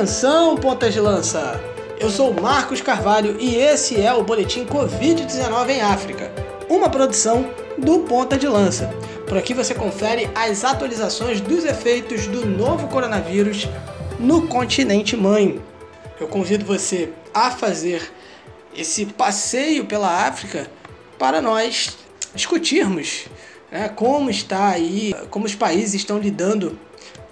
Atenção, pontas de lança! Eu sou Marcos Carvalho e esse é o Boletim Covid-19 em África, uma produção do Ponta de Lança. Por aqui você confere as atualizações dos efeitos do novo coronavírus no continente mãe. Eu convido você a fazer esse passeio pela África para nós discutirmos né, como está aí, como os países estão lidando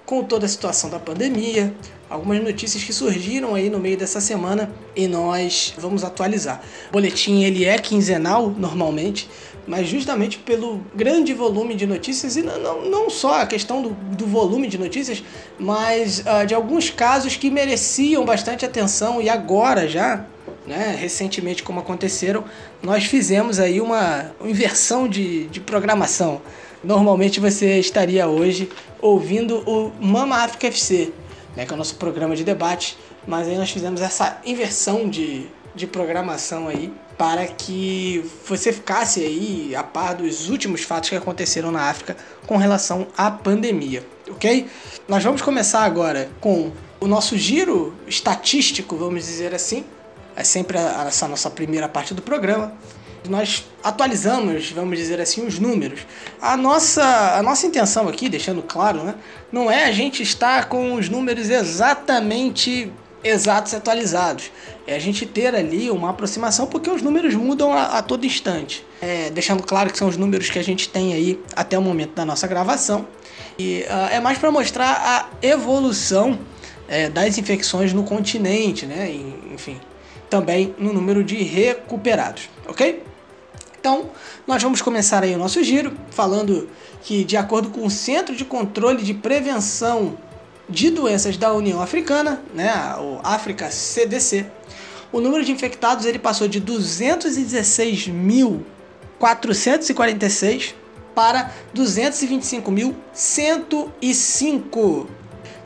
com toda a situação da pandemia, algumas notícias que surgiram aí no meio dessa semana e nós vamos atualizar. O boletim ele é quinzenal normalmente, mas justamente pelo grande volume de notícias e não, não só a questão do, do volume de notícias, mas uh, de alguns casos que mereciam bastante atenção e agora já né, recentemente como aconteceram, nós fizemos aí uma inversão de, de programação. Normalmente você estaria hoje ouvindo o Mama África FC, né, que é o nosso programa de debate, mas aí nós fizemos essa inversão de, de programação aí para que você ficasse aí a par dos últimos fatos que aconteceram na África com relação à pandemia, ok? Nós vamos começar agora com o nosso giro estatístico, vamos dizer assim, é sempre essa nossa primeira parte do programa. Nós atualizamos, vamos dizer assim, os números. A nossa, a nossa intenção aqui, deixando claro, né, não é a gente estar com os números exatamente exatos e atualizados. É a gente ter ali uma aproximação, porque os números mudam a, a todo instante. É, deixando claro que são os números que a gente tem aí até o momento da nossa gravação. E uh, é mais para mostrar a evolução é, das infecções no continente, né? Enfim, também no número de recuperados, ok? Então, nós vamos começar aí o nosso giro falando que, de acordo com o Centro de Controle de Prevenção de Doenças da União Africana, né, o África CDC, o número de infectados ele passou de 216.446 para 225.105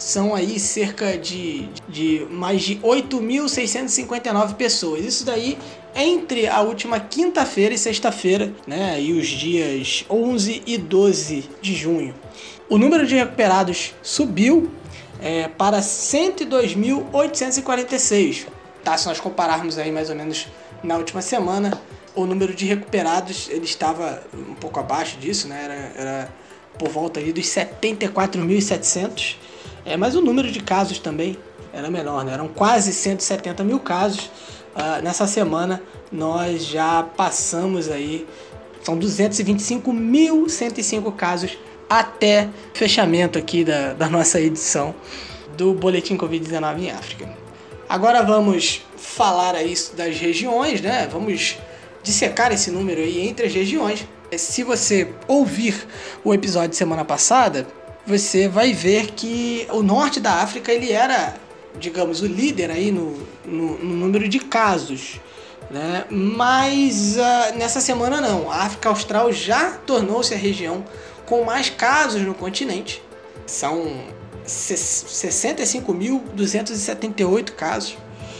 são aí cerca de, de mais de 8.659 pessoas. Isso daí entre a última quinta-feira e sexta-feira, né, e os dias 11 e 12 de junho. O número de recuperados subiu é, para 102.846. Tá, se nós compararmos aí mais ou menos na última semana, o número de recuperados ele estava um pouco abaixo disso, né? Era, era por volta ali dos 74.700 é, mas o número de casos também era menor, né? eram quase 170 mil casos. Uh, nessa semana nós já passamos aí, são 225.105 casos até fechamento aqui da, da nossa edição do Boletim Covid-19 em África. Agora vamos falar aí das regiões, né? Vamos dissecar esse número aí entre as regiões. Se você ouvir o episódio de semana passada, você vai ver que o norte da África ele era, digamos, o líder aí no, no, no número de casos. Né? Mas uh, nessa semana não. A África Austral já tornou-se a região com mais casos no continente. São 65.278 casos,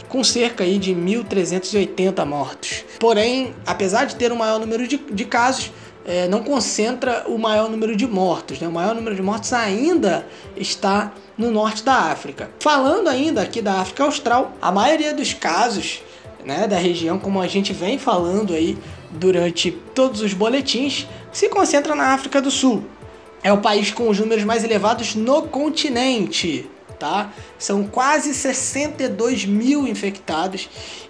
com cerca aí de 1.380 mortos. Porém, apesar de ter um maior número de, de casos, é, não concentra o maior número de mortos. Né? O maior número de mortos ainda está no norte da África. Falando ainda aqui da África Austral, a maioria dos casos né, da região, como a gente vem falando aí durante todos os boletins, se concentra na África do Sul. É o país com os números mais elevados no continente. Tá? São quase 62 mil infectados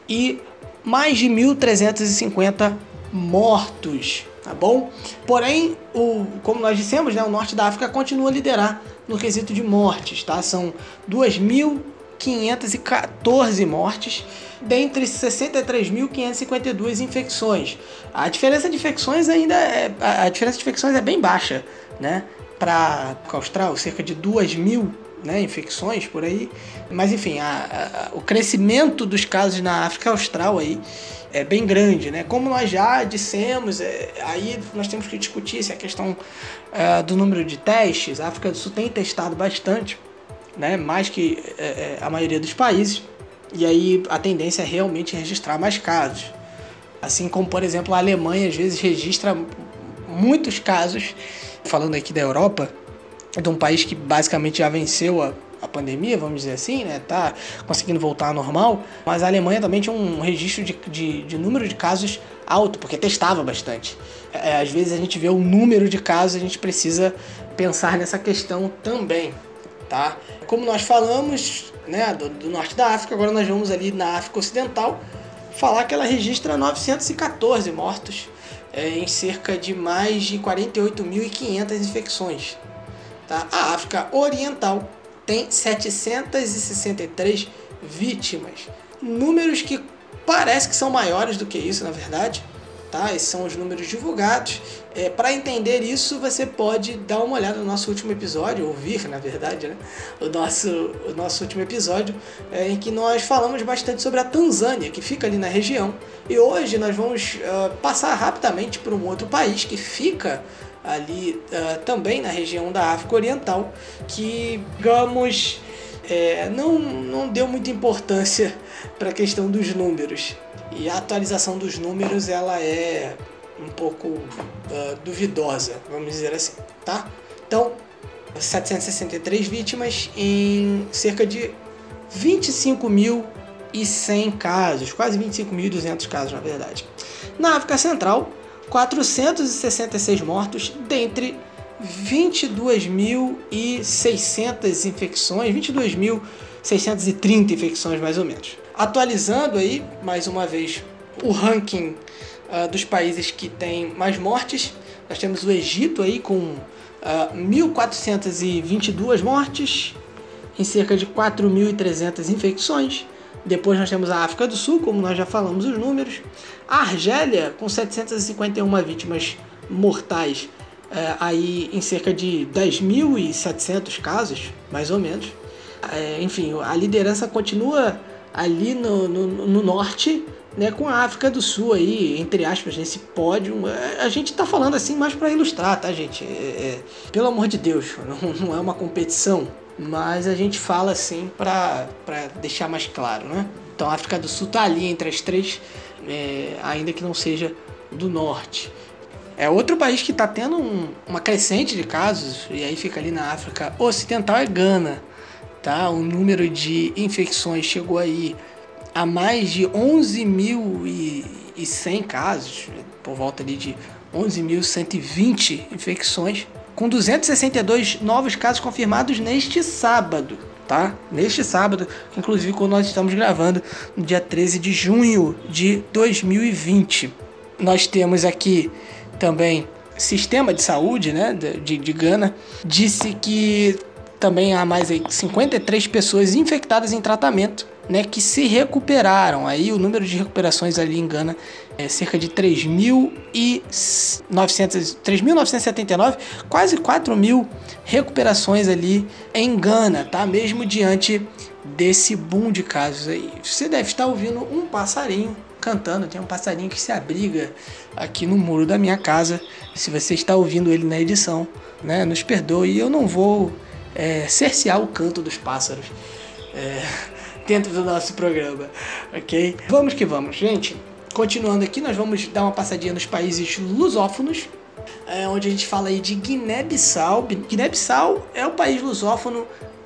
e mais de 1.350 mortos tá bom? Porém, o, como nós dissemos, né, o norte da África continua a liderar no quesito de mortes, tá? São 2.514 mortes dentre 63.552 infecções. A diferença de infecções ainda é, a diferença de infecções é bem baixa, né? Para Austral, cerca de 2 mil né, infecções por aí. Mas enfim, a, a, o crescimento dos casos na África Austral aí é bem grande, né? Como nós já dissemos, é, aí nós temos que discutir se a questão é, do número de testes. A África do Sul tem testado bastante, né? Mais que é, é a maioria dos países. E aí a tendência é realmente registrar mais casos. Assim como, por exemplo, a Alemanha às vezes registra muitos casos, falando aqui da Europa, de um país que basicamente já venceu a, a pandemia, vamos dizer assim, né? Tá conseguindo voltar ao normal, mas a Alemanha também tinha um registro de, de, de número de casos alto, porque testava bastante. É, às vezes a gente vê o número de casos, a gente precisa pensar nessa questão também, tá? Como nós falamos, né, do, do norte da África, agora nós vamos ali na África Ocidental falar que ela registra 914 mortos é, em cerca de mais de 48.500 infecções. Tá? A África Oriental tem 763 vítimas. Números que parece que são maiores do que isso, na verdade. Tá? Esses são os números divulgados. É, Para entender isso, você pode dar uma olhada no nosso último episódio, ouvir, na verdade, né? o, nosso, o nosso último episódio, é, em que nós falamos bastante sobre a Tanzânia, que fica ali na região. E hoje nós vamos uh, passar rapidamente para um outro país que fica ali uh, também na região da África Oriental, que, digamos, é, não, não deu muita importância para a questão dos números. E a atualização dos números ela é um pouco uh, duvidosa, vamos dizer assim, tá? Então, 763 vítimas em cerca de 25.100 casos, quase 25.200 casos na verdade. Na África Central, 466 mortos, dentre 22.600 infecções, 22.630 infecções mais ou menos. Atualizando aí, mais uma vez, o ranking uh, dos países que têm mais mortes, nós temos o Egito aí com uh, ah, 1.422 mortes, em cerca de 4.300 infecções. Depois nós temos a África do Sul, como nós já falamos os números. A Argélia, com 751 vítimas mortais, é, aí em cerca de 10.700 casos, mais ou menos. É, enfim, a liderança continua ali no, no, no, norte, né, com a África do Sul aí, entre aspas, nesse pódio. A gente está falando assim mais para ilustrar, tá, gente? É, é, pelo amor de Deus, não, não é uma competição mas a gente fala assim para deixar mais claro, né? Então a África do Sul está ali entre as três, é, ainda que não seja do norte. É outro país que está tendo um, uma crescente de casos, e aí fica ali na África Ocidental, é Gana. Tá? O número de infecções chegou aí a mais de 11.100 casos, por volta ali de 11.120 infecções com 262 novos casos confirmados neste sábado, tá? Neste sábado, inclusive quando nós estamos gravando, no dia 13 de junho de 2020. Nós temos aqui também sistema de saúde, né, de, de Gana, disse que também há mais 53 pessoas infectadas em tratamento né, que se recuperaram. Aí o número de recuperações ali em Gana é cerca de 3.979, quase 4 mil recuperações ali em Gana, tá? Mesmo diante desse boom de casos aí. Você deve estar ouvindo um passarinho cantando, tem um passarinho que se abriga aqui no muro da minha casa. Se você está ouvindo ele na edição, né, nos perdoe, eu não vou é, cercear o canto dos pássaros. É, dentro do nosso programa, ok? Vamos que vamos, gente. Continuando aqui, nós vamos dar uma passadinha nos países lusófonos, é, onde a gente fala aí de Guiné-Bissau. Guiné-Bissau é o país lusófono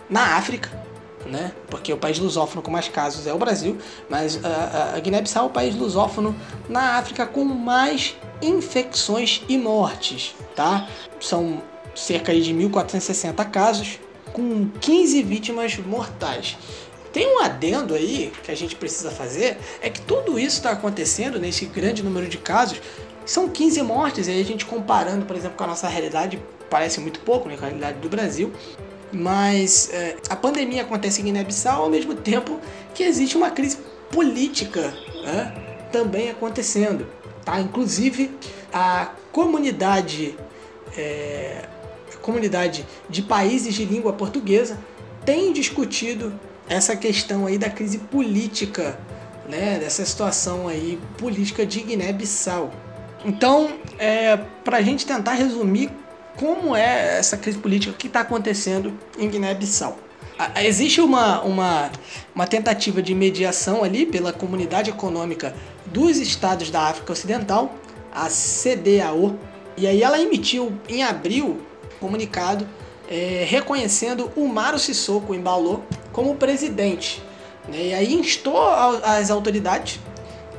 na África, né? Porque o país lusófono com mais casos é o Brasil, mas a, a Guiné-Bissau é o país lusófono na África com mais infecções e mortes, tá? São cerca de 1.460 casos, com 15 vítimas mortais. Tem um adendo aí que a gente precisa fazer, é que tudo isso está acontecendo nesse grande número de casos. São 15 mortes, e aí a gente comparando, por exemplo, com a nossa realidade, parece muito pouco, né, com a realidade do Brasil. Mas é, a pandemia acontece em Guiné-Bissau ao mesmo tempo que existe uma crise política né, também acontecendo. Tá? Inclusive, a comunidade, é, a comunidade de países de língua portuguesa tem discutido essa questão aí da crise política, né, dessa situação aí política de Guiné-Bissau. Então, é, para a gente tentar resumir como é essa crise política que está acontecendo em Guiné-Bissau. Existe uma, uma, uma tentativa de mediação ali pela Comunidade Econômica dos Estados da África Ocidental, a CDAO, e aí ela emitiu em abril comunicado é, reconhecendo o Maro Sissoko Embalou como presidente. Né? E aí instou as autoridades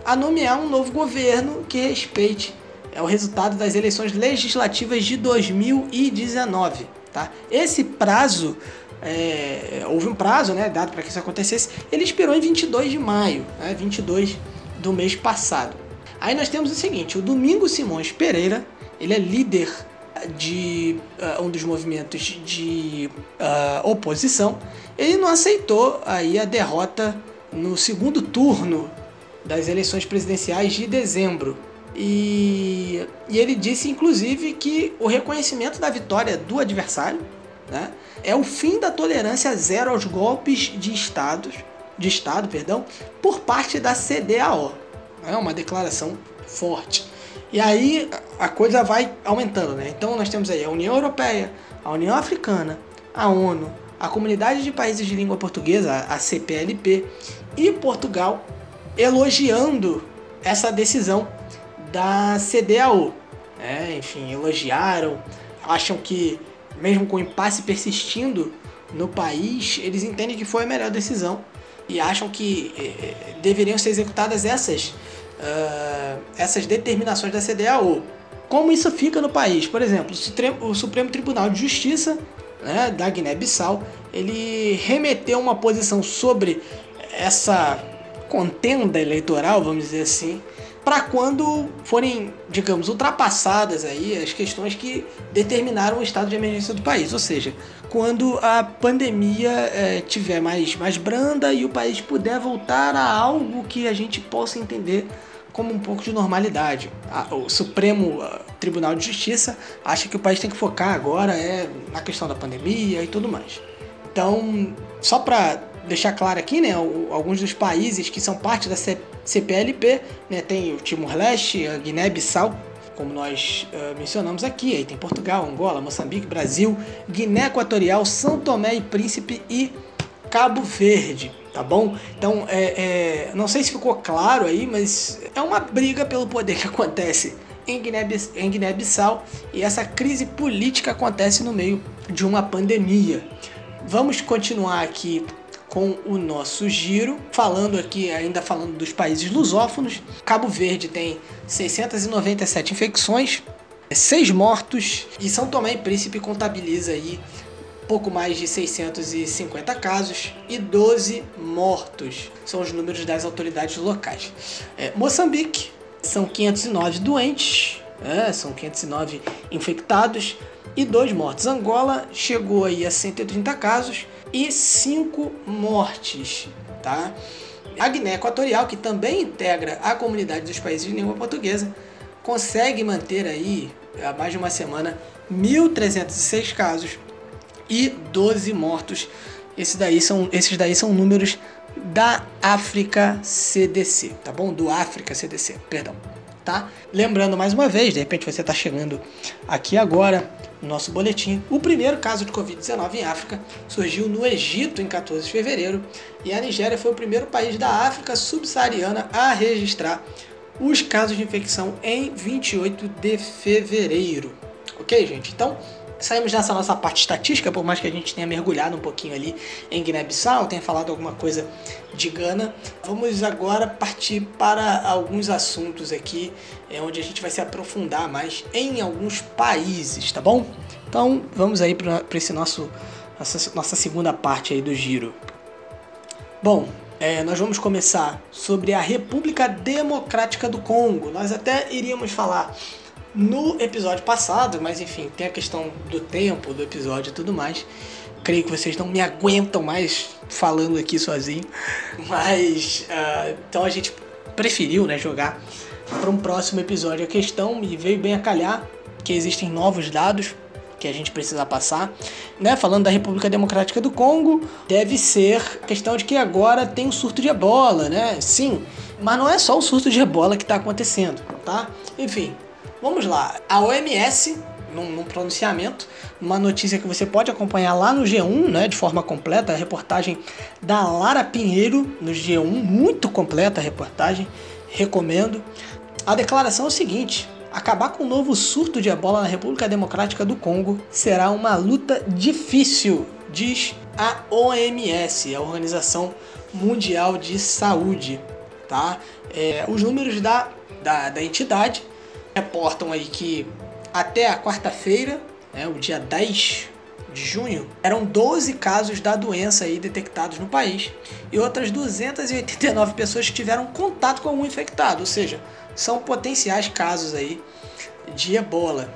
a nomear um novo governo que respeite é, o resultado das eleições legislativas de 2019. Tá? Esse prazo, é, houve um prazo né, dado para que isso acontecesse, ele expirou em 22 de maio, né, 22 do mês passado. Aí nós temos o seguinte, o Domingo Simões Pereira, ele é líder de uh, um dos movimentos de uh, oposição, ele não aceitou aí a derrota no segundo turno das eleições presidenciais de dezembro. E, e ele disse, inclusive, que o reconhecimento da vitória do adversário né, é o fim da tolerância zero aos golpes de, estados, de Estado perdão, por parte da CDAO. É uma declaração forte. E aí a coisa vai aumentando, né? Então nós temos aí a União Europeia, a União Africana, a ONU, a Comunidade de Países de Língua Portuguesa, a CPLP, e Portugal elogiando essa decisão da CDAO. Né? Enfim, elogiaram, acham que, mesmo com o impasse persistindo no país, eles entendem que foi a melhor decisão e acham que eh, deveriam ser executadas essas uh, essas determinações da CDAO. Como isso fica no país? Por exemplo, o Supremo Tribunal de Justiça né, da Guiné-Bissau ele remeteu uma posição sobre essa contenda eleitoral, vamos dizer assim, para quando forem, digamos, ultrapassadas aí as questões que determinaram o estado de emergência do país, ou seja, quando a pandemia é, tiver mais, mais branda e o país puder voltar a algo que a gente possa entender como um pouco de normalidade. O Supremo Tribunal de Justiça acha que o país tem que focar agora é na questão da pandemia e tudo mais. Então, só para deixar claro aqui, né, alguns dos países que são parte da CPLP, né, tem o Timor-Leste, a Guiné-Bissau, como nós uh, mencionamos aqui, aí tem Portugal, Angola, Moçambique, Brasil, Guiné Equatorial, São Tomé e Príncipe e Cabo Verde tá bom? Então, é, é, não sei se ficou claro aí, mas é uma briga pelo poder que acontece em Guiné-Bissau e essa crise política acontece no meio de uma pandemia. Vamos continuar aqui com o nosso giro, falando aqui, ainda falando dos países lusófonos. Cabo Verde tem 697 infecções, 6 mortos e São Tomé e Príncipe contabiliza aí pouco mais de 650 casos e 12 mortos. São os números das autoridades locais. É, Moçambique são 509 doentes, é, são 509 infectados e 2 mortos. Angola chegou aí a 130 casos e 5 mortes, tá? A Guiné Equatorial, que também integra a comunidade dos países de língua portuguesa, consegue manter aí há mais de uma semana 1.306 casos e 12 mortos. Esses daí são, esses daí são números da África CDC, tá bom? Do África CDC, perdão. Tá? Lembrando mais uma vez, de repente você está chegando aqui agora no nosso boletim, o primeiro caso de Covid-19 em África surgiu no Egito em 14 de fevereiro e a Nigéria foi o primeiro país da África subsaariana a registrar os casos de infecção em 28 de fevereiro. Ok, gente? Então, saímos dessa nossa parte estatística, por mais que a gente tenha mergulhado um pouquinho ali em Guiné-Bissau, tenha falado alguma coisa de Gana. Vamos agora partir para alguns assuntos aqui, é, onde a gente vai se aprofundar mais em alguns países, tá bom? Então vamos aí para esse nosso nossa, nossa segunda parte aí do giro. Bom, é, nós vamos começar sobre a República Democrática do Congo. Nós até iríamos falar no episódio passado, mas enfim, tem a questão do tempo do episódio e tudo mais. Creio que vocês não me aguentam mais falando aqui sozinho, mas uh, então a gente preferiu né, jogar para um próximo episódio a questão e veio bem a calhar que existem novos dados que a gente precisa passar, né? Falando da República Democrática do Congo, deve ser a questão de que agora tem um surto de ebola, né? Sim, mas não é só o surto de ebola que está acontecendo, tá? Enfim, Vamos lá, a OMS, num, num, pronunciamento, uma notícia que você pode acompanhar lá no G1, né, de forma completa, a reportagem da Lara Pinheiro no G1, muito completa a reportagem, recomendo. A declaração é o seguinte: Acabar com o novo surto de ebola na República Democrática do Congo será uma luta difícil, diz a OMS, a Organização Mundial de Saúde. Tá? É, os números da, da, da entidade reportam aí que até a quarta-feira, né, o dia 10 de junho, eram 12 casos da doença aí detectados no país e outras 289 pessoas que tiveram contato com algum infectado, ou seja, são potenciais casos aí de ebola.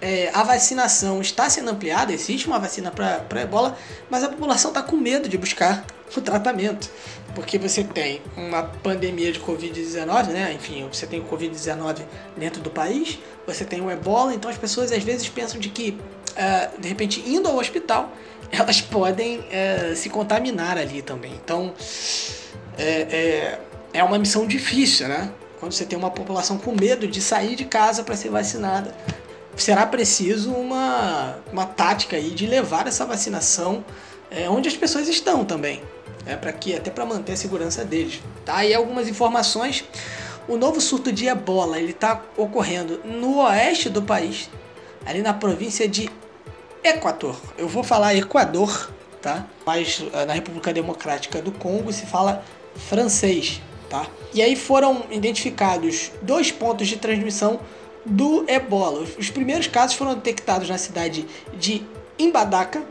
É, a vacinação está sendo ampliada, existe uma vacina para ebola, mas a população está com medo de buscar o tratamento, porque você tem uma pandemia de Covid-19, né? Enfim, você tem o Covid-19 dentro do país, você tem o ebola, então as pessoas às vezes pensam de que uh, de repente, indo ao hospital, elas podem uh, se contaminar ali também. Então, é, é, é uma missão difícil, né? Quando você tem uma população com medo de sair de casa para ser vacinada, será preciso uma, uma tática aí de levar essa vacinação é, onde as pessoas estão também, é para que até para manter a segurança deles. Tá? E algumas informações. O novo surto de ebola ele está ocorrendo no oeste do país, ali na província de Equador. Eu vou falar Equador, tá? Mas eh, na República Democrática do Congo se fala francês, tá? E aí foram identificados dois pontos de transmissão do ebola. Os primeiros casos foram detectados na cidade de Imbadaka,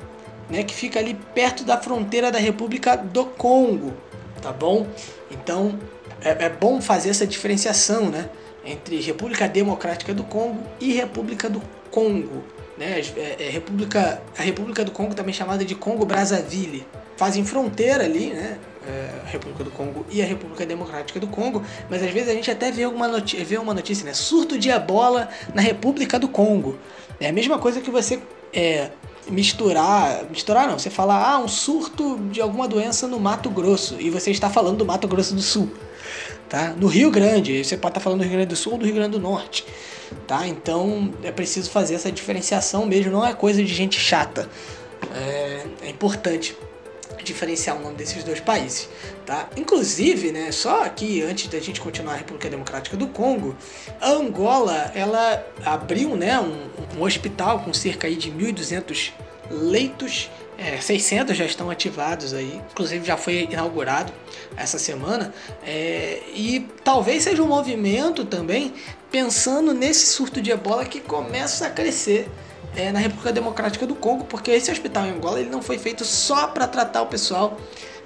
né, que fica ali perto da fronteira da República do Congo, tá bom? Então é, é bom fazer essa diferenciação, né, entre República Democrática do Congo e República do Congo. Né? É, é, República, a República do Congo também chamada de Congo Brazzaville. Fazem fronteira ali, né? É, República do Congo e a República Democrática do Congo, mas às vezes a gente até vê, alguma notícia, vê uma notícia, né? Surto de ebola na República do Congo. É a mesma coisa que você é, misturar, misturar não, você falar, ah, um surto de alguma doença no Mato Grosso, e você está falando do Mato Grosso do Sul, tá? No Rio Grande, você pode estar falando do Rio Grande do Sul ou do Rio Grande do Norte tá? Então é preciso fazer essa diferenciação mesmo, não é coisa de gente chata. É, é importante diferenciar o nome desses dois países, tá? Inclusive, né, só aqui antes da gente continuar a República Democrática do Congo, a Angola, ela abriu, né, um, um hospital com cerca aí de 1.200 leitos é, 600 já estão ativados aí, inclusive já foi inaugurado essa semana. É, e talvez seja um movimento também pensando nesse surto de ebola que começa a crescer é, na República Democrática do Congo, porque esse hospital em Angola ele não foi feito só para tratar o pessoal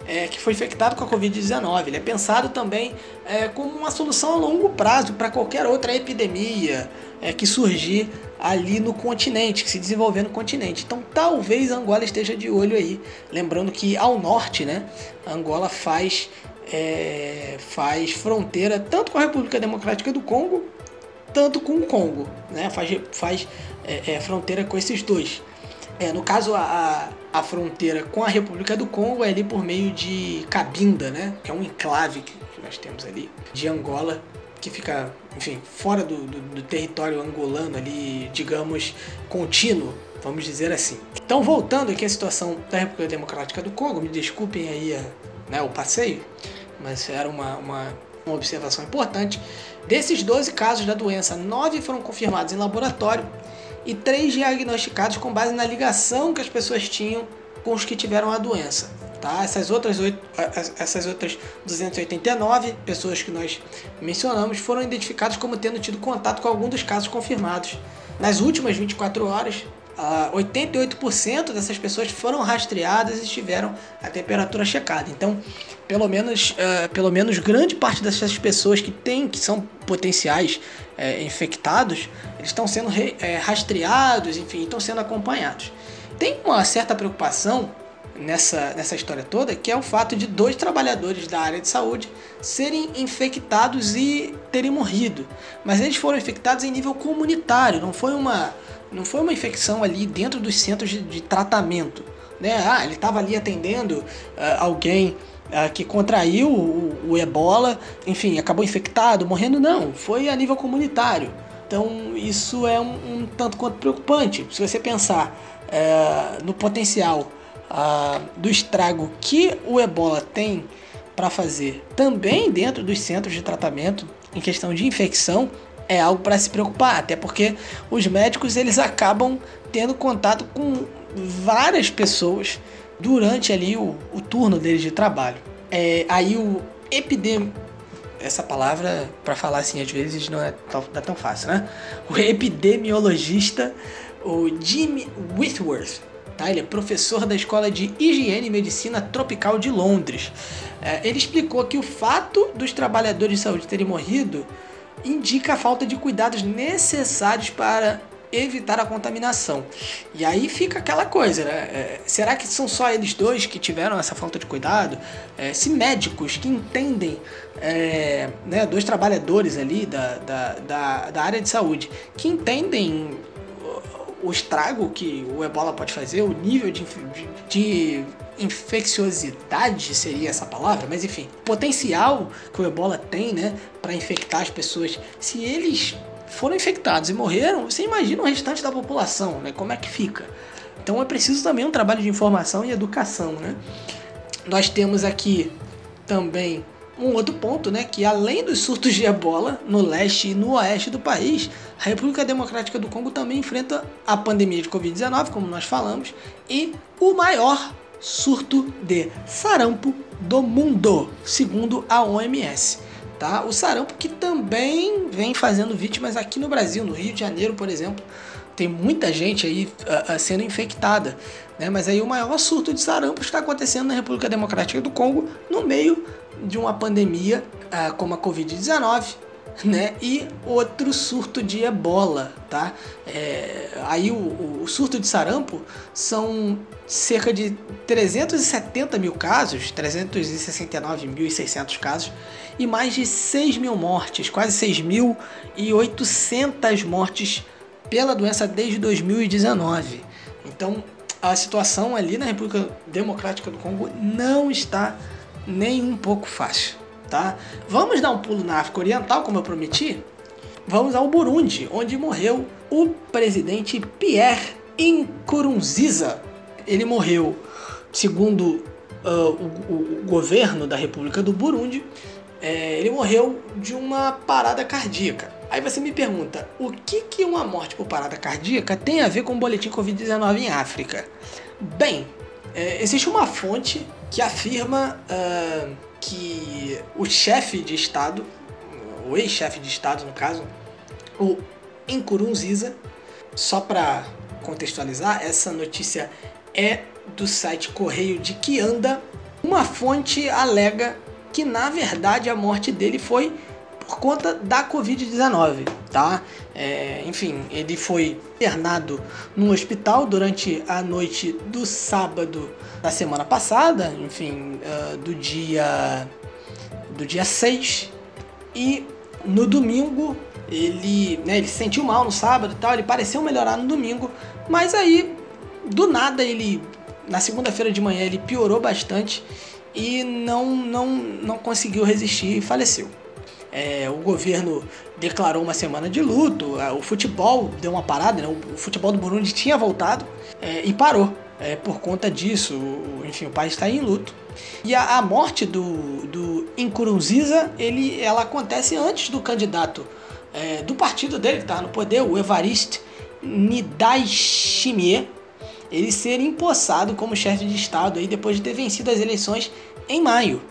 é, que foi infectado com a Covid-19. Ele é pensado também é, como uma solução a longo prazo para qualquer outra epidemia é, que surgir ali no continente, que se desenvolver no continente. Então talvez Angola esteja de olho aí. Lembrando que ao norte, né, Angola faz, é, faz fronteira tanto com a República Democrática do Congo, tanto com o Congo. Né, faz faz é, é, fronteira com esses dois. É, no caso, a, a, fronteira com a República do Congo é ali por meio de Cabinda, né, que é um enclave que, que nós temos ali de Angola que fica, enfim, fora do, do, do, território angolano ali, digamos, contínuo, vamos dizer assim. Então, voltando aqui à situação da República Democrática do Congo, me desculpem aí né, o passeio, mas era uma, uma, uma observação importante. Desses 12 casos da doença, 9 foram confirmados em laboratório e 3 diagnosticados com base na ligação que as pessoas tinham com os que tiveram a doença. Tá? Essas, outras, essas outras 289 pessoas que nós mencionamos foram identificadas como tendo tido contato com algum dos casos confirmados. Nas últimas 24 horas, 88% dessas pessoas foram rastreadas e tiveram a temperatura checada. Então, pelo menos, uh, pelo menos grande parte dessas pessoas que têm, que são potenciais uh, infectados, eles estão sendo re, uh, rastreados, enfim, estão sendo acompanhados. Tem uma certa preocupação nessa, nessa história toda, que é o fato de dois trabalhadores da área de saúde serem infectados e terem morrido. Mas eles foram infectados em nível comunitário, não foi uma, não foi uma infecção ali dentro dos centros de, de tratamento. Né? Ah, ele estava ali atendendo uh, alguém uh, que contraiu o, o ebola, enfim, acabou infectado, morrendo. Não, foi a nível comunitário. Então isso é um, um tanto quanto preocupante. Se você pensar uh, no potencial ah, do estrago que o ebola tem para fazer também dentro dos centros de tratamento em questão de infecção, é algo para se preocupar, até porque os médicos eles acabam tendo contato com várias pessoas durante ali o, o turno deles de trabalho. É, aí o epidem essa palavra para falar assim às vezes não é tão, não é tão fácil, né? O epidemiologista, o Jimmy Whitworth, tá? Ele é professor da Escola de Higiene e Medicina Tropical de Londres. É, ele explicou que o fato dos trabalhadores de saúde terem morrido indica a falta de cuidados necessários para evitar a contaminação. E aí fica aquela coisa, né? É, será que são só eles dois que tiveram essa falta de cuidado? É, se médicos que entendem, é, né, dois trabalhadores ali da, da, da, da área de saúde, que entendem o estrago que o ebola pode fazer, o nível de, de infecciosidade seria essa palavra, mas enfim, potencial que o ebola tem, né, para infectar as pessoas. Se eles foram infectados e morreram, você imagina o restante da população, né? Como é que fica? Então é preciso também um trabalho de informação e educação, né? Nós temos aqui também um outro ponto, né, que além dos surtos de ebola no leste e no oeste do país, a República Democrática do Congo também enfrenta a pandemia de Covid-19, como nós falamos, e o maior surto de sarampo do mundo, segundo a OMS. Tá? O sarampo que também vem fazendo vítimas aqui no Brasil, no Rio de Janeiro, por exemplo, tem muita gente aí uh, sendo infectada, né? Mas aí o maior surto de sarampo está acontecendo na República Democrática do Congo no meio de uma pandemia uh, como a Covid-19, né? E outro surto de ebola, tá? É, aí o, o, surto de sarampo são cerca de 370 mil casos, 369.600 casos, e mais de 6 mil mortes, quase 6.800 mortes pela doença desde 2019. Então, a situação ali na República Democrática do Congo não está nem um pouco fácil, tá? Vamos dar um pulo na África Oriental, como eu prometi? Vamos ao Burundi, onde morreu o presidente Pierre Nkurunziza. Ele morreu, segundo uh, o, o, governo da República do Burundi, é, ele morreu de uma parada cardíaca. Aí você me pergunta, o que, que uma morte por parada cardíaca tem a ver com o boletim Covid-19 em África? Bem, é, existe uma fonte que afirma uh, que o chefe de Estado, o ex-chefe de Estado no caso, o Nkurunziza, só para contextualizar, essa notícia é do site Correio de Kianda. Uma fonte alega que na verdade a morte dele foi por conta da Covid-19, tá? É, enfim, ele foi internado no hospital durante a noite do sábado da semana passada, enfim, uh, do dia do dia 6 e no domingo ele, né, ele se sentiu mal no sábado e tal, ele pareceu melhorar no domingo, mas aí do nada ele na segunda-feira de manhã ele piorou bastante e não, não, não conseguiu resistir e faleceu. É, o governo declarou uma semana de luto, o futebol deu uma parada, né? o futebol do Burundi tinha voltado é, e parou. É, por conta disso, enfim, o país está em luto. E a, a, morte do, do Nkurunziza, ele, ela acontece antes do candidato é, do partido dele, que está no poder, o Evariste Ndayishimiye, ele ser empossado como chefe de Estado aí depois de ter vencido as eleições em maio.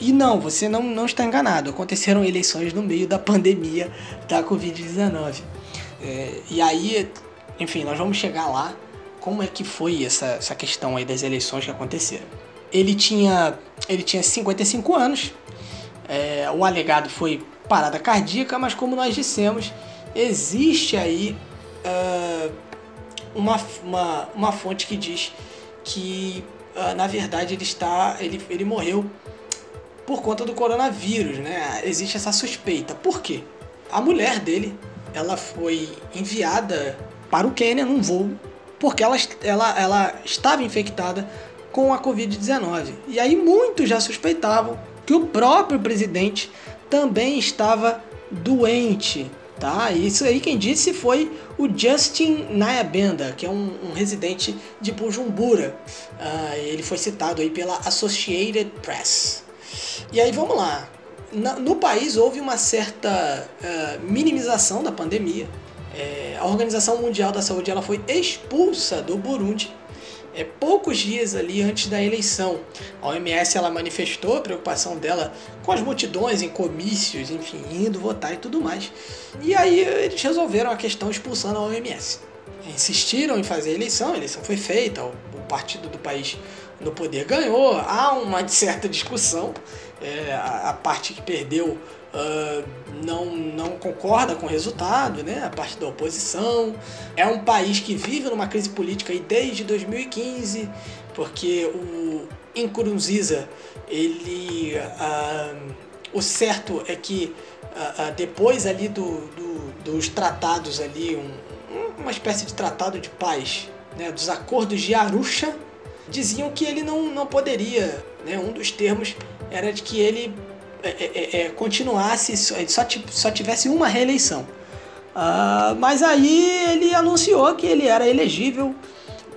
E não, você não, não está enganado. Aconteceram eleições no meio da pandemia da Covid-19. É, e aí, enfim, nós vamos chegar lá. Como é que foi essa, essa questão aí das eleições que aconteceram? Ele tinha, ele tinha 55 anos. É, o alegado foi parada cardíaca, mas como nós dissemos, existe aí uh, uma, uma, uma fonte que diz que uh, na verdade ele está ele, ele morreu por conta do coronavírus, né? Existe essa suspeita. Por quê? A mulher dele, ela foi enviada para o Quênia num voo porque ela, ela, ela estava infectada com a Covid-19. E aí muitos já suspeitavam que o próprio presidente também estava doente tá? Isso aí quem disse foi o Justin Nayabenda, que é um, um residente de Bujumbura. Uh, ele foi citado aí pela Associated Press. E aí vamos lá. no país houve uma certa uh, minimização da pandemia. É, a Organização Mundial da Saúde ela foi expulsa do Burundi é, poucos dias ali antes da eleição. A OMS ela manifestou a preocupação dela com as multidões em comícios, enfim, indo votar e tudo mais. E aí eles resolveram a questão expulsando a OMS. Insistiram em fazer a eleição, a eleição foi feita, o, partido do país no poder ganhou. Há uma certa discussão, é, a, a parte que perdeu uh, não, não concorda com o resultado, né? a parte da oposição. É um país que vive numa crise política aí desde 2015, porque o Nkurunziza, ele, uh, o certo é que uh, depois ali do, do, dos tratados ali, um, uma espécie de tratado de paz, né? dos acordos de Arusha, diziam que ele não, não poderia, né? um dos termos era de que ele é, é, é, é, continuasse, só, só tivesse uma reeleição. Uh, mas aí ele anunciou que ele era elegível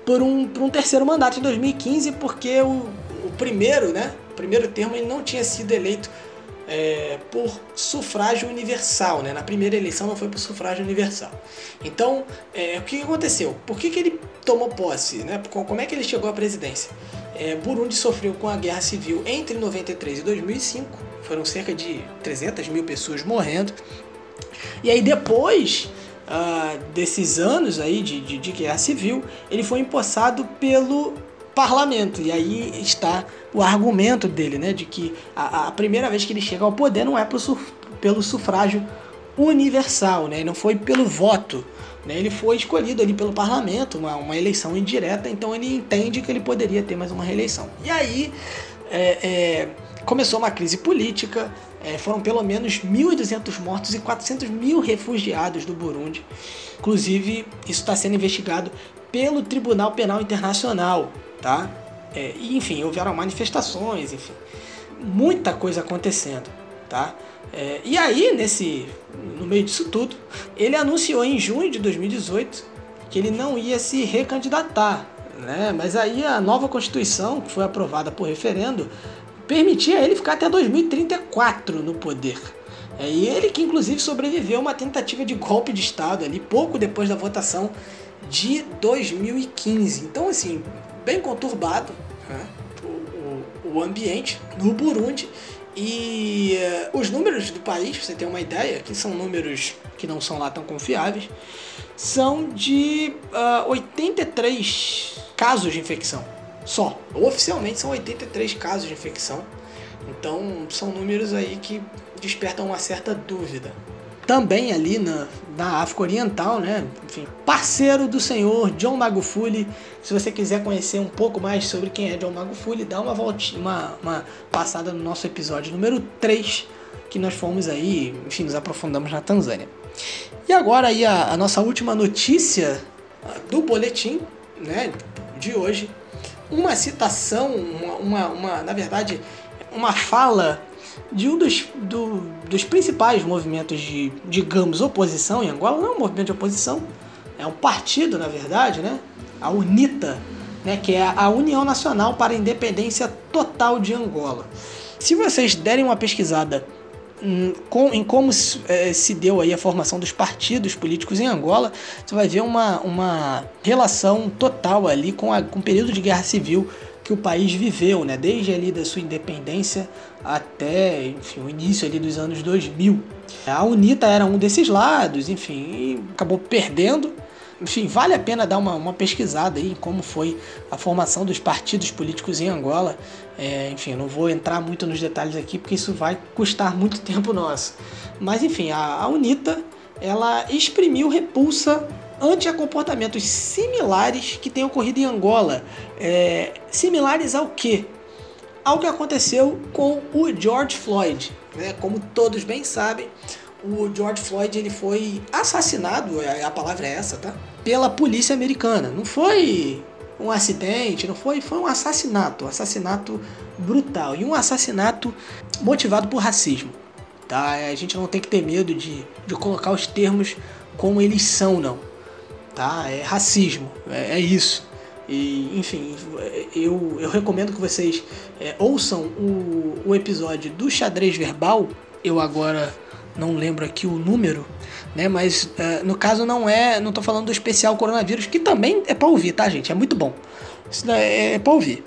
por um, por um terceiro mandato em 2015, porque o, o primeiro, né, o primeiro termo, ele não tinha sido eleito é, por sufrágio universal. Né? Na primeira eleição não foi por sufrágio universal. Então, é, o que aconteceu? Por que, que ele tomou posse? Né? Como é que ele chegou à presidência? É, Burundi sofreu com a guerra civil entre 93 e 2005 foram cerca de 300 mil pessoas morrendo. E aí depois uh, desses anos aí de, de, de guerra civil, ele foi empossado pelo parlamento. E aí está o argumento dele, né, de que a, a primeira vez que ele chega ao poder não é pro, pelo sufrágio universal, né, não foi pelo voto. Né, ele foi escolhido ali pelo parlamento, uma, uma eleição indireta, então ele entende que ele poderia ter mais uma reeleição. E aí é, é, começou uma crise política, é, foram pelo menos 1.200 mortos e 400 mil refugiados do Burundi. Inclusive, isso está sendo investigado pelo Tribunal Penal Internacional, tá? É, e, enfim, houveram manifestações, enfim, muita coisa acontecendo, tá? É, e aí, nesse, no meio disso tudo, ele anunciou em junho de 2018 que ele não ia se recandidatar, né? Mas aí a nova Constituição, que foi aprovada por referendo, permitia ele ficar até 2034 no poder. É ele que inclusive sobreviveu a uma tentativa de golpe de Estado ali pouco depois da votação de 2015. Então assim, bem conturbado né? o, o, o, ambiente no Burundi e uh, os números do país, pra você ter uma ideia, que são números que não são lá tão confiáveis, são de uh, 83 casos de infecção só. Oficialmente são 83 casos de infecção. Então são números aí que despertam uma certa dúvida. Também ali na, na África Oriental, né? Enfim, parceiro do senhor John Magufuli. Se você quiser conhecer um pouco mais sobre quem é John Magufuli, dá uma voltinha, uma, uma passada no nosso episódio número 3, que nós fomos aí, enfim, nos aprofundamos na Tanzânia. E agora aí a, a nossa última notícia do boletim, né, de hoje, uma citação, uma, uma, uma, na verdade, uma fala de um dos, do, dos principais movimentos de, digamos, oposição em Angola. Não é um movimento de oposição, é um partido, na verdade, né? A UNITA, né? que é a União Nacional para a Independência Total de Angola. Se vocês derem uma pesquisada em como é, se deu aí a formação dos partidos políticos em Angola, você vai ver uma, uma relação total ali com, a, com o período de guerra civil que o país viveu, né? desde ali da sua independência até enfim, o início ali dos anos 2000. A UNITA era um desses lados, enfim, acabou perdendo enfim, vale a pena dar uma, uma pesquisada aí em como foi a formação dos partidos políticos em Angola. É, enfim, não vou entrar muito nos detalhes aqui porque isso vai custar muito tempo nosso. Mas enfim, a, a UNITA ela exprimiu repulsa ante a comportamentos similares que têm ocorrido em Angola. É, similares ao que? Ao que aconteceu com o George Floyd. Né? Como todos bem sabem, o George Floyd ele foi assassinado, é, a palavra é essa, tá? Pela polícia americana. Não foi um acidente, não foi, foi um assassinato, um assassinato brutal e um assassinato motivado por racismo. Tá? A gente não tem que ter medo de, de colocar os termos como eles são, não. Tá? É racismo, é, é isso. E, enfim, eu, eu recomendo que vocês é, ouçam o, o episódio do xadrez verbal. Eu agora não lembro aqui o número, né? Mas uh, no caso não é, não tô falando do especial coronavírus, que também é para ouvir, tá, gente? É muito bom. Isso é, é para ouvir.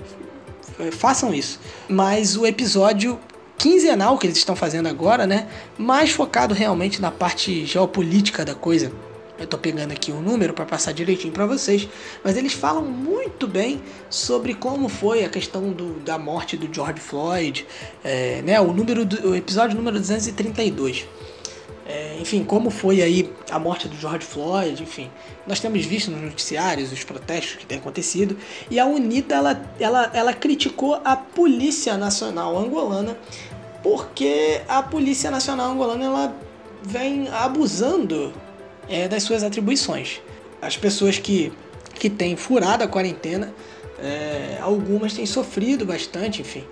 É, façam isso. Mas o episódio quinzenal que eles estão fazendo agora, né? Mais focado realmente na parte geopolítica da coisa. Eu tô pegando aqui um número para passar direitinho para vocês, mas eles falam muito bem sobre como foi a questão do, da morte do George Floyd, é, né? O número do o episódio número 232. Enfim, como foi aí a morte do George Floyd, enfim. Nós temos visto nos noticiários os protestos que têm acontecido e a UNITA ela, ela, ela criticou a Polícia Nacional Angolana porque a Polícia Nacional Angolana ela vem abusando é, das suas atribuições. As pessoas que, que têm furado a quarentena, é, algumas têm sofrido bastante, enfim.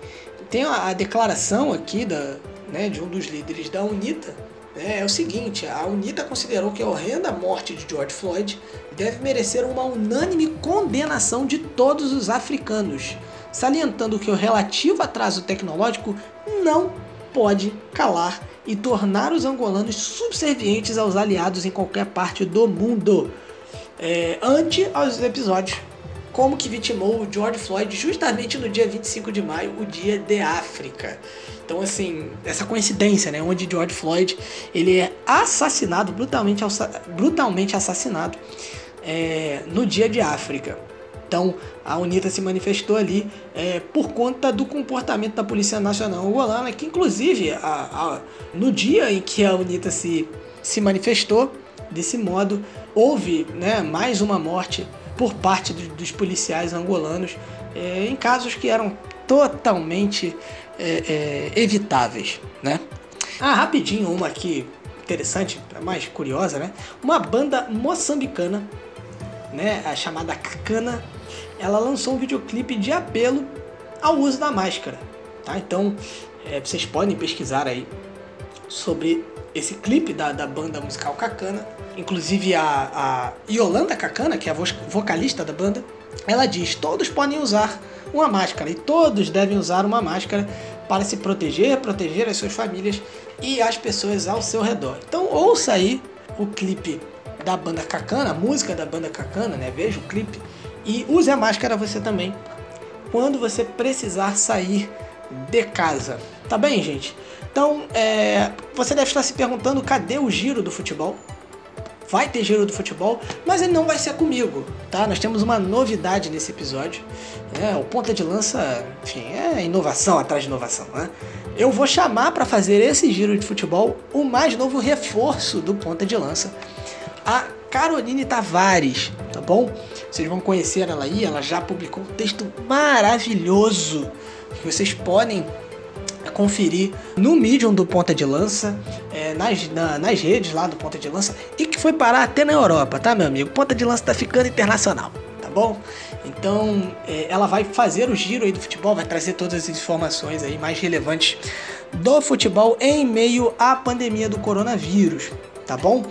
Tem a, a declaração aqui da, né, de um dos líderes da UNITA, né, é o seguinte, a UNITA considerou que a horrenda morte de George Floyd deve merecer uma unânime condenação de todos os africanos, salientando que o relativo atraso tecnológico não pode calar e tornar os angolanos subservientes aos aliados em qualquer parte do mundo. É, ante aos episódios, como que vitimou o George Floyd justamente no dia 25 de maio, o dia de África. Então, assim, essa coincidência, né, onde George Floyd ele é assassinado, brutalmente, brutalmente assassinado é, no dia de África. Então a UNITA se manifestou ali é, por conta do comportamento da Polícia Nacional Angolana, que inclusive a, a, no dia em que a UNITA se, se manifestou desse modo, houve né, mais uma morte por parte do, dos policiais angolanos é, em casos que eram totalmente é, é evitáveis. Né? Ah, rapidinho, uma aqui interessante, mais curiosa, né? Uma banda moçambicana, né, a chamada Cacana, ela lançou um videoclipe de apelo ao uso da máscara. Tá? Então é, vocês podem pesquisar aí sobre esse clipe da, da banda musical Cacana. Inclusive a, a Yolanda Cacana, que é a vocalista da banda, ela diz: todos podem usar uma máscara e todos devem usar uma máscara para se proteger, proteger as suas famílias e as pessoas ao seu redor. Então ouça aí o clipe da banda Cacana, a música da banda Cacana, né? Veja o clipe e use a máscara você também quando você precisar sair de casa. Tá bem, gente? Então, é, você deve estar se perguntando cadê o giro do futebol? Vai ter giro do futebol, mas ele não vai ser comigo, tá? Nós temos uma novidade nesse episódio. É, o ponta de lança, enfim, é inovação atrás de inovação, né? Eu vou chamar para fazer esse giro de futebol o mais novo reforço do ponta de lança, a Caroline Tavares, tá bom? Vocês vão conhecer ela aí, ela já publicou um texto maravilhoso que vocês podem conferir no Medium do Ponta de Lança, é, nas, na, nas redes lá do Ponta de Lança, e que foi parar até na Europa, tá, meu amigo? Ponta de Lança tá ficando internacional, tá bom? Então, é, ela vai fazer o giro aí do futebol, vai trazer todas as informações aí mais relevantes do futebol em meio à pandemia do coronavírus, tá bom?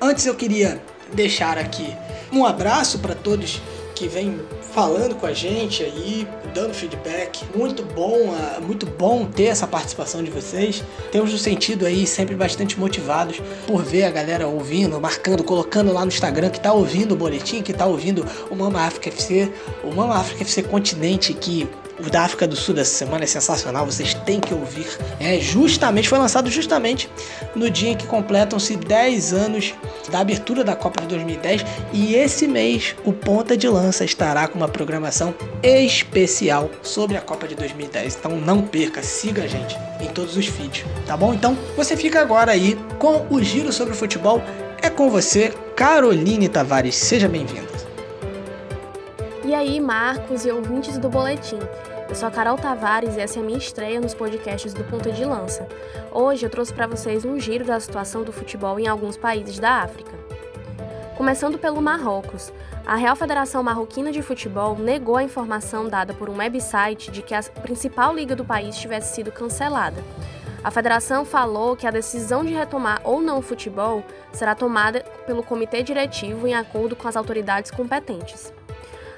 Antes eu queria deixar aqui um abraço para todos que vêm falando com a gente aí, dando feedback. Muito bom, ah, muito bom ter essa participação de vocês. Temos no sentido aí sempre bastante motivados por ver a galera ouvindo, marcando, colocando lá no Instagram que tá ouvindo o boletim, que tá ouvindo o Mama África FC, o Mama África FC Continente que o da África do Sul dessa semana é sensacional, vocês têm que ouvir. É justamente, foi lançado justamente no dia em que completam-se 10 anos da abertura da Copa de 2010 e esse mês o Ponta de Lança estará com uma programação especial sobre a Copa de 2010. Então não perca, siga a gente em todos os feeds, tá bom? Então você fica agora aí com o giro sobre o futebol. É com você, Caroline Tavares. Seja bem-vinda. E aí, Marcos e ouvintes do Boletim. Eu sou a Carol Tavares e essa é a minha estreia nos podcasts do Ponta de Lança. Hoje eu trouxe para vocês um giro da situação do futebol em alguns países da África. Começando pelo Marrocos, a Real Federação Marroquina de Futebol negou a informação dada por um website de que a principal liga do país tivesse sido cancelada. A federação falou que a decisão de retomar ou não o futebol será tomada pelo comitê diretivo em acordo com as autoridades competentes.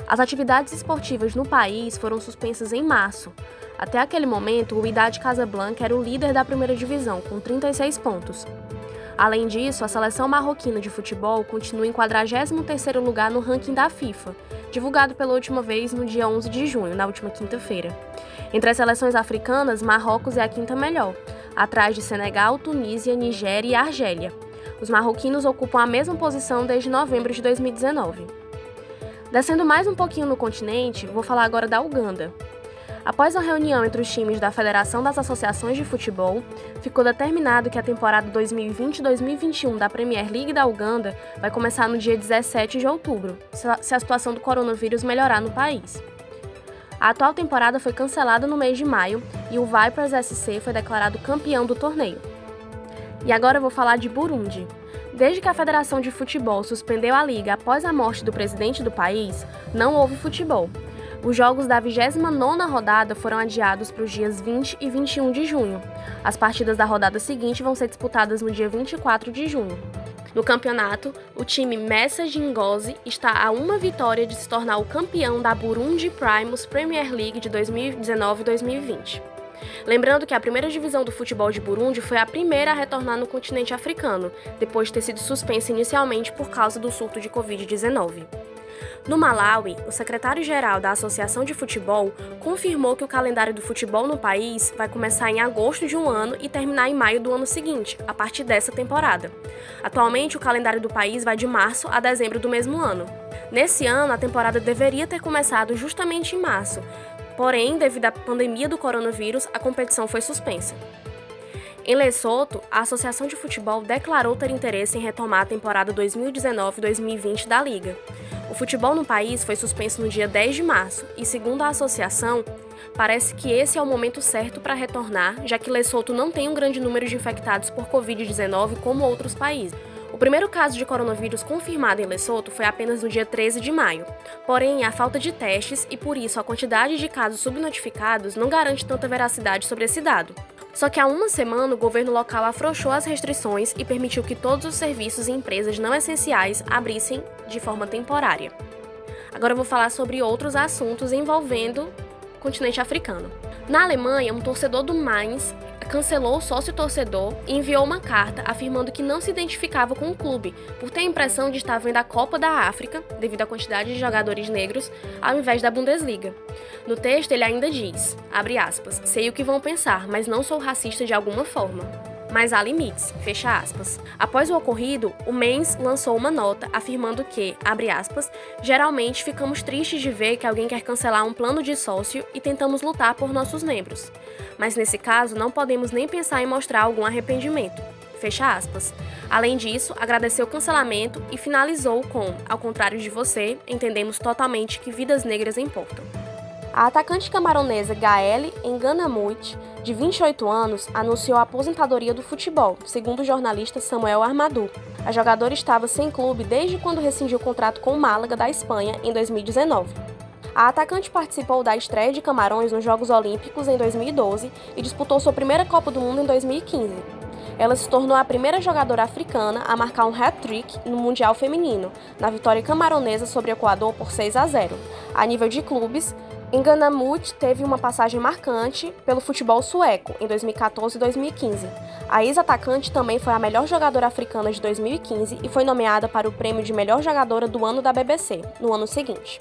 As atividades esportivas no país foram suspensas em março. Até aquele momento, o Idade Casablanca era o líder da primeira divisão, com 36 pontos. Além disso, a seleção marroquina de futebol continua em 43º lugar no ranking da FIFA, divulgado pela última vez no dia 11 de junho, na última quinta-feira. Entre as seleções africanas, Marrocos é a quinta melhor, atrás de Senegal, Tunísia, Nigéria e Argélia. Os marroquinos ocupam a mesma posição desde novembro de 2019. Descendo mais um pouquinho no continente, vou falar agora da Uganda. Após a reunião entre os times da Federação das Associações de Futebol, ficou determinado que a temporada 2020-2021 da Premier League da Uganda vai começar no dia 17 de outubro, se a situação do coronavírus melhorar no país. A atual temporada foi cancelada no mês de maio e o Vipers SC foi declarado campeão do torneio. E agora eu vou falar de Burundi. Desde que a Federação de Futebol suspendeu a liga após a morte do presidente do país, não houve futebol, os jogos da 29ª rodada foram adiados para os dias 20 e 21 de junho. As partidas da rodada seguinte vão ser disputadas no dia 24 de junho. No campeonato, o time Messa Ngozi está a uma vitória de se tornar o campeão da Burundi Primus Premier League de 2019-2020. Lembrando que a primeira divisão do futebol de Burundi foi a primeira a retornar no continente africano, depois de ter sido suspensa inicialmente por causa do surto de Covid-19. No Malawi, o secretário-geral da Associação de Futebol confirmou que o calendário do futebol no país vai começar em agosto de um ano e terminar em maio do ano seguinte, a partir dessa temporada. Atualmente, o calendário do país vai de março a dezembro do mesmo ano. Nesse ano, a temporada deveria ter começado justamente em março, porém, devido à pandemia do coronavírus, a competição foi suspensa. Em Lesoto, a Associação de Futebol declarou ter interesse em retomar a temporada 2019-2020 da Liga. O futebol no país foi suspenso no dia 10 de março e, segundo a associação, parece que esse é o momento certo para retornar, já que Lesoto não tem um grande número de infectados por Covid-19 como outros países. O primeiro caso de coronavírus confirmado em Lesoto foi apenas no dia 13 de maio. Porém, a falta de testes e por isso a quantidade de casos subnotificados não garante tanta veracidade sobre esse dado. Só que há uma semana o governo local afrouxou as restrições e permitiu que todos os serviços e empresas não essenciais abrissem de forma temporária. Agora eu vou falar sobre outros assuntos envolvendo continente africano. Na Alemanha, um torcedor do Mainz cancelou o sócio-torcedor e enviou uma carta afirmando que não se identificava com o clube, por ter a impressão de estar vendo a Copa da África, devido à quantidade de jogadores negros, ao invés da Bundesliga. No texto, ele ainda diz, aspas, sei o que vão pensar, mas não sou racista de alguma forma mas há limites, fecha aspas. Após o ocorrido, o Mens lançou uma nota afirmando que, abre aspas, geralmente ficamos tristes de ver que alguém quer cancelar um plano de sócio e tentamos lutar por nossos membros. Mas nesse caso, não podemos nem pensar em mostrar algum arrependimento. Fecha aspas. Além disso, agradeceu o cancelamento e finalizou com: Ao contrário de você, entendemos totalmente que vidas negras importam. A atacante camaronesa Gaele Enganamut, de 28 anos, anunciou a aposentadoria do futebol, segundo o jornalista Samuel Armadu. A jogadora estava sem clube desde quando rescindiu o contrato com o Málaga da Espanha em 2019. A atacante participou da estreia de Camarões nos Jogos Olímpicos em 2012 e disputou sua primeira Copa do Mundo em 2015. Ela se tornou a primeira jogadora africana a marcar um hat-trick no Mundial Feminino, na vitória camaronesa sobre o Equador por 6 a 0. A nível de clubes, Enganamut teve uma passagem marcante pelo futebol sueco em 2014 e 2015. A ex-atacante também foi a melhor jogadora africana de 2015 e foi nomeada para o prêmio de melhor jogadora do ano da BBC, no ano seguinte.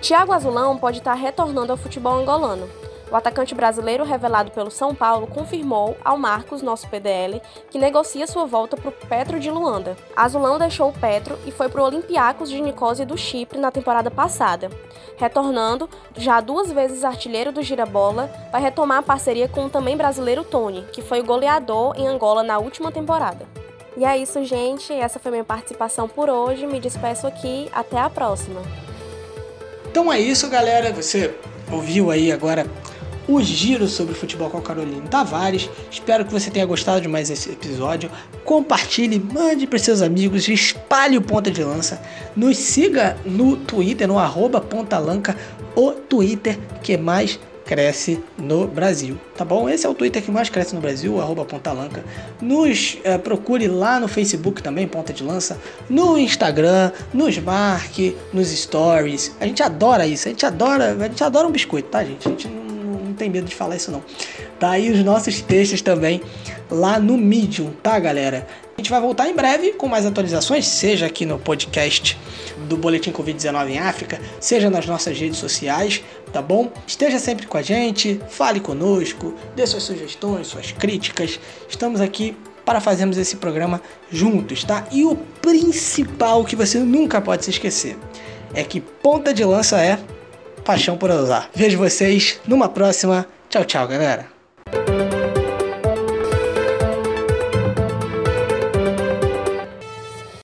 Thiago Azulão pode estar retornando ao futebol angolano. O atacante brasileiro revelado pelo São Paulo confirmou ao Marcos, nosso PDL, que negocia sua volta para o Petro de Luanda. Azulão deixou o Petro e foi para o Olympiacos de Nicósia do Chipre na temporada passada. Retornando, já duas vezes artilheiro do Girabola, vai retomar a parceria com o também brasileiro Tony, que foi o goleador em Angola na última temporada. E é isso, gente. Essa foi minha participação por hoje. Me despeço aqui. Até a próxima. Então é isso, galera. Você ouviu aí agora o giro sobre futebol com a Carolina Tavares. Espero que você tenha gostado de mais esse episódio. Compartilhe, mande para seus amigos, espalhe o Ponta de Lança. Nos siga no Twitter, no arroba Pontalanca, o Twitter que mais cresce no Brasil, tá bom? Esse é o Twitter que mais cresce no Brasil, arroba Pontalanca. Nos é, procure lá no Facebook também, Ponta de Lança, no Instagram, nos marque, nos stories. A gente adora isso, a gente adora, a gente adora um biscoito, tá, gente? A gente não tem medo de falar isso não. Tá aí os nossos textos também lá no Medium, tá, galera? A gente vai voltar em breve com mais atualizações, seja aqui no podcast do Boletim Covid-19 em África, seja nas nossas redes sociais, tá bom? Esteja sempre com a gente, fale conosco, dê suas sugestões, suas críticas. Estamos aqui para fazermos esse programa juntos, tá? E o principal que você nunca pode se esquecer é que ponta de lança é paixão por usar. Vejo vocês numa próxima. Tchau, tchau, galera.